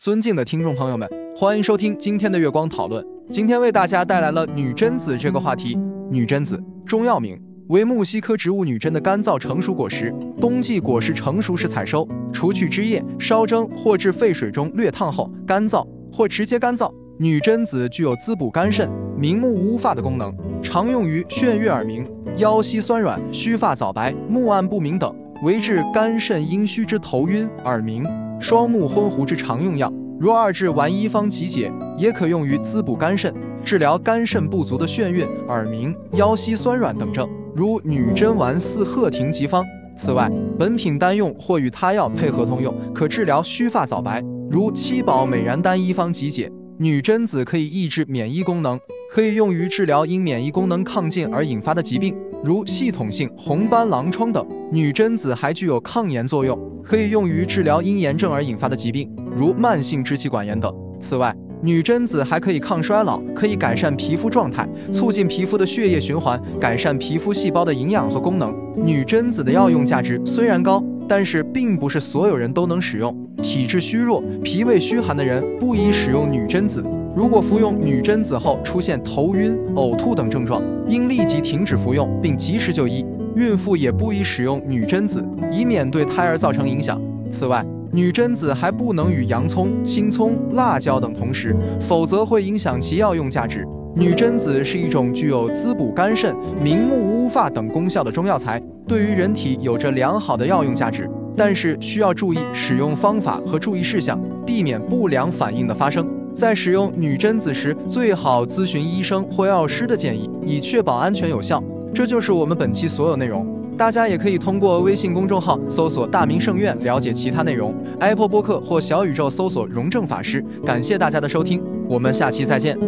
尊敬的听众朋友们，欢迎收听今天的月光讨论。今天为大家带来了女贞子这个话题。女贞子，中药名，为木犀科植物女贞的干燥成熟果实。冬季果实成熟时采收，除去枝叶，烧蒸或至沸水中略烫后干燥，或直接干燥。女贞子具有滋补肝肾、明目乌发的功能，常用于眩晕耳鸣、腰膝酸软、须发早白、目暗不明等，为治肝肾阴虚之头晕、耳鸣、双目昏糊之常用药。如二至丸一方集解，也可用于滋补肝肾，治疗肝肾不足的眩晕、耳鸣、腰膝酸软等症。如女贞丸四鹤亭集方。此外，本品单用或与他药配合通用，可治疗须发早白。如七宝美然丹一方集解。女贞子可以抑制免疫功能，可以用于治疗因免疫功能亢进而引发的疾病，如系统性红斑狼疮等。女贞子还具有抗炎作用，可以用于治疗因炎症而引发的疾病。如慢性支气管炎等。此外，女贞子还可以抗衰老，可以改善皮肤状态，促进皮肤的血液循环，改善皮肤细胞的营养和功能。女贞子的药用价值虽然高，但是并不是所有人都能使用。体质虚弱、脾胃虚寒的人不宜使用女贞子。如果服用女贞子后出现头晕、呕吐等症状，应立即停止服用并及时就医。孕妇也不宜使用女贞子，以免对胎儿造成影响。此外，女贞子还不能与洋葱、青葱、辣椒等同食，否则会影响其药用价值。女贞子是一种具有滋补肝肾、明目乌发等功效的中药材，对于人体有着良好的药用价值，但是需要注意使用方法和注意事项，避免不良反应的发生。在使用女贞子时，最好咨询医生或药师的建议，以确保安全有效。这就是我们本期所有内容。大家也可以通过微信公众号搜索“大明圣院”了解其他内容，Apple 播客或小宇宙搜索“荣正法师”。感谢大家的收听，我们下期再见。